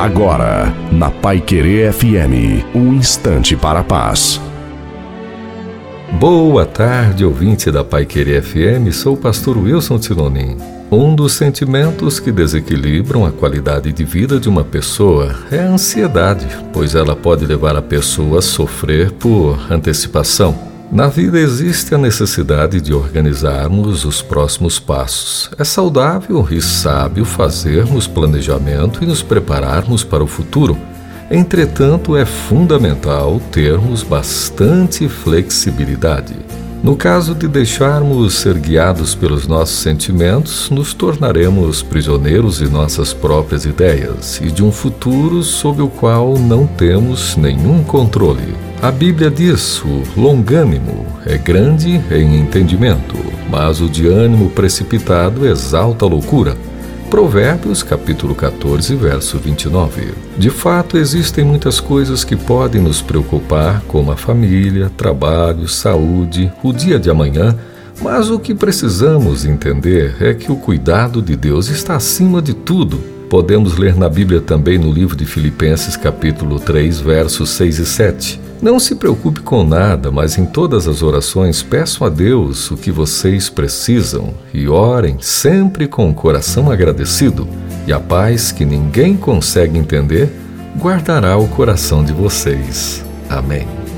Agora, na Pai Querer FM, um instante para a paz. Boa tarde, ouvinte da Pai Querer FM. Sou o pastor Wilson Tinonim. Um dos sentimentos que desequilibram a qualidade de vida de uma pessoa é a ansiedade, pois ela pode levar a pessoa a sofrer por antecipação. Na vida existe a necessidade de organizarmos os próximos passos. É saudável e sábio fazermos planejamento e nos prepararmos para o futuro. Entretanto, é fundamental termos bastante flexibilidade. No caso de deixarmos ser guiados pelos nossos sentimentos, nos tornaremos prisioneiros de nossas próprias ideias e de um futuro sobre o qual não temos nenhum controle. A Bíblia diz: o longânimo é grande em entendimento, mas o de ânimo precipitado exalta a loucura. Provérbios capítulo 14, verso 29. De fato, existem muitas coisas que podem nos preocupar, como a família, trabalho, saúde, o dia de amanhã, mas o que precisamos entender é que o cuidado de Deus está acima de tudo. Podemos ler na Bíblia também no livro de Filipenses capítulo 3, versos 6 e 7. Não se preocupe com nada, mas em todas as orações peçam a Deus o que vocês precisam e orem sempre com o coração agradecido, e a paz que ninguém consegue entender guardará o coração de vocês. Amém.